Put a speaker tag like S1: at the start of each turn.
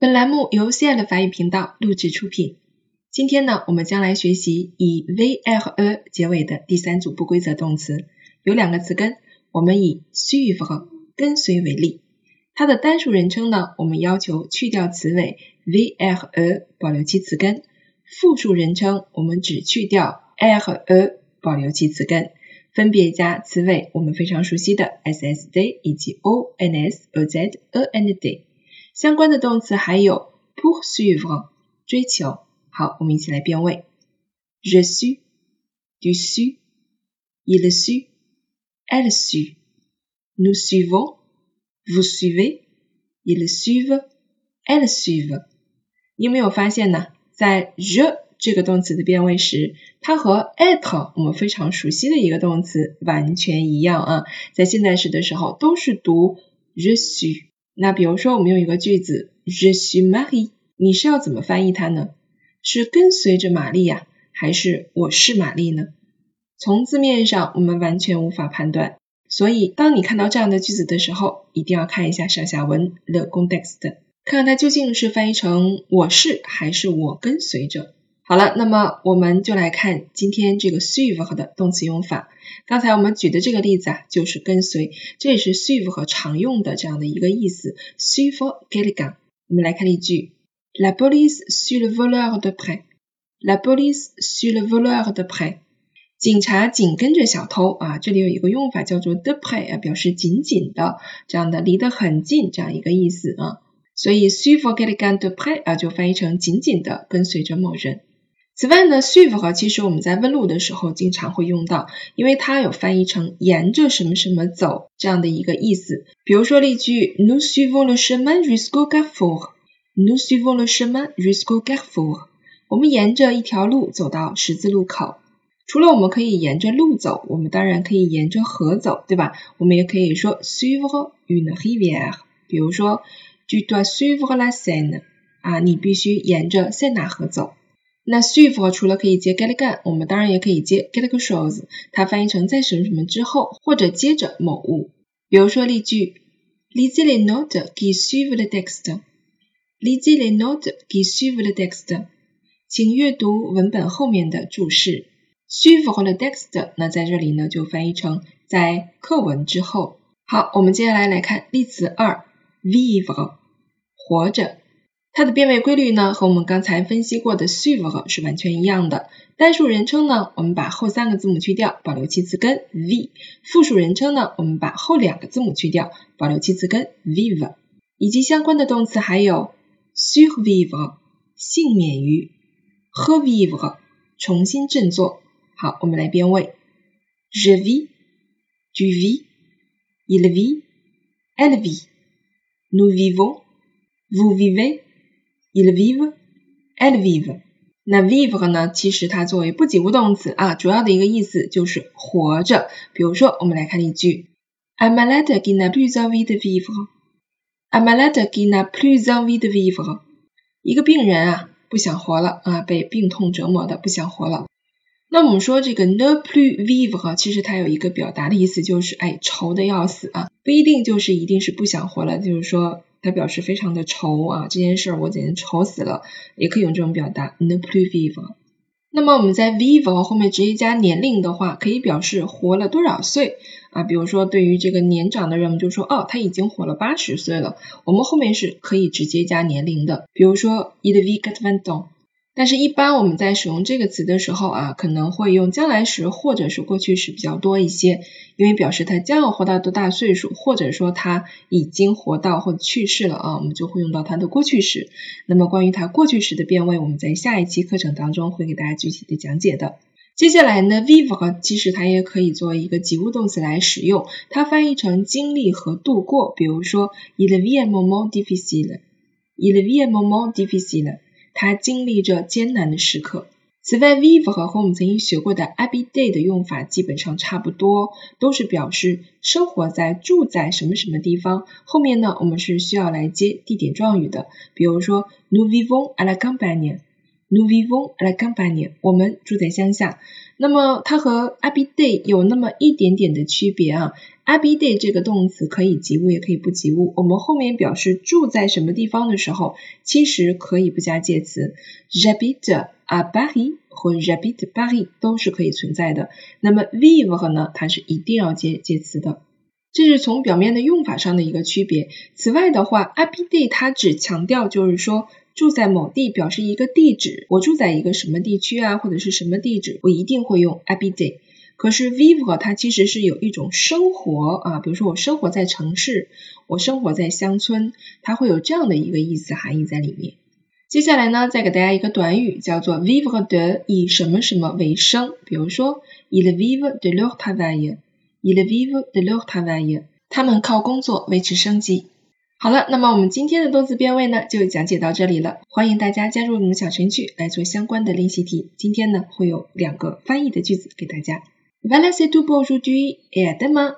S1: 本栏目由 C L 法语频道录制出品。今天呢，我们将来学习以 v、l 和 a 结尾的第三组不规则动词，有两个词根。我们以 suivre 跟随为例，它的单数人称呢，我们要求去掉词尾 v、l 和 a，保留其词根；复数人称，我们只去掉 -va，保留其词根，分别加词尾我们非常熟悉的 s s d 以及 o n s o z e n d。相关的动词还有 poursuivre 追求。好，我们一起来变位。Je suis, tu suis, il suit, elle suit, nous suivons, vous suivez, ils suivent, elles suivent。你有没有发现呢？在 je 这个动词的变位时，它和 être 我们非常熟悉的一个动词完全一样啊。在现在时的时候都是读 je suis。那比如说，我们用一个句子，Je suis Marie，你是要怎么翻译它呢？是跟随着玛丽呀，还是我是玛丽呢？从字面上我们完全无法判断，所以当你看到这样的句子的时候，一定要看一下上下文 the context，看看它究竟是翻译成我是还是我跟随着。好了，那么我们就来看今天这个 suivre 的动词用法。刚才我们举的这个例子啊，就是跟随，这也是 suivre 常用的这样的一个意思。suivre quelqu'un。我们来看例句：La police suit le voleur de près。La police suit le voleur de près。警察紧跟着小偷啊，这里有一个用法叫做 de près 啊，表示紧紧的，这样的离得很近这样一个意思啊。所以 suivre quelqu'un de près 啊，就翻译成紧紧的跟随着某人。此外呢，suivre 其实我们在问路的时候经常会用到，因为它有翻译成沿着什么什么走这样的一个意思。比如说例句：Nous suivons le chemin jusqu'au carrefour. Nous suivons le chemin jusqu'au carrefour. 我们沿着一条路走到十字路口。除了我们可以沿着路走，我们当然可以沿着河走，对吧？我们也可以说 suivre une rivière。比如说，Tu dois suivre la Seine。啊，你必须沿着塞纳河走。那 suivre 除了可以接 get 干，我们当然也可以接 get quelque chose，它翻译成在什么什么之后，或者接着某物。比如说例句：Lisez les notes qui suivent le texte。Lisez les notes qui suivent le text，。请阅读文本后面的注释。suivre le texte，那在这里呢就翻译成在课文之后。好，我们接下来来看例词二：vivre，活着。它的变位规律呢，和我们刚才分析过的 suivre 是完全一样的。单数人称呢，我们把后三个字母去掉，保留其词根 v；复数人称呢，我们把后两个字母去掉，保留其词根 vive。以及相关的动词还有 survivre 幸免于，revivre 重新振作。好，我们来变位：je vis，tu vis，il vit，elle vit，nous vivons，vous vivez。Il vive, elle vive。那 vive 呢？其实它作为不及物动词啊，主要的一个意思就是活着。比如说，我们来看例句：Un malade qui n'a plus envie de vivre。Un malade qui n'a plus envie de vivre。一个病人啊，不想活了啊，被病痛折磨的不想活了。那我们说这个 ne plus vivre，其实它有一个表达的意思，就是哎，愁的要死啊，不一定就是一定是不想活了，就是说。它表示非常的愁啊，这件事儿我简直愁死了，也可以用这种表达 ne plus vivre。那么我们在 vivre 后面直接加年龄的话，可以表示活了多少岁啊？比如说对于这个年长的人，我们就说哦，他已经活了八十岁了。我们后面是可以直接加年龄的，比如说 il vit quatre-vingt ans，。但是，一般我们在使用这个词的时候啊，可能会用将来时或者是过去时比较多一些，因为表示他将要活到多大岁数，或者说他已经活到或者去世了啊，我们就会用到它的过去时。那么，关于它过去时的变位，我们在下一期课程当中会给大家具体的讲解的。接下来呢，vivre 其实它也可以作为一个及物动词来使用，它翻译成经历和度过，比如说 il vit un moment difficile，il vit un moment difficile。他经历着艰难的时刻。此外，vivre 和我们曾经学过的 habiter 的用法基本上差不多，都是表示生活在、住在什么什么地方。后面呢，我们是需要来接地点状语的。比如说，nous vivons à la campagne，nous vivons à la campagne，我们住在乡下。那么它和 habiter 有那么一点点的区别啊。Habiter 这个动词可以及物也可以不及物。我们后面表示住在什么地方的时候，其实可以不加介词。J'habite à Paris 或 J'habite Paris 都是可以存在的。那么 vive 呢，它是一定要接介词的。这是从表面的用法上的一个区别。此外的话，habiter 它只强调就是说住在某地，表示一个地址。我住在一个什么地区啊，或者是什么地址，我一定会用 habiter。可是 vivre 它其实是有一种生活啊，比如说我生活在城市，我生活在乡村，它会有这样的一个意思含义在里面。接下来呢，再给大家一个短语，叫做 vivre de 以什么什么为生，比如说 ils vivent de leur travail，ils vivent de leur travail，他们靠工作维持生计。好了，那么我们今天的动词变位呢，就讲解到这里了。欢迎大家加入我们的小程序来做相关的练习题。今天呢，会有两个翻译的句子给大家。Voilà, c'est tout pour aujourd'hui et à demain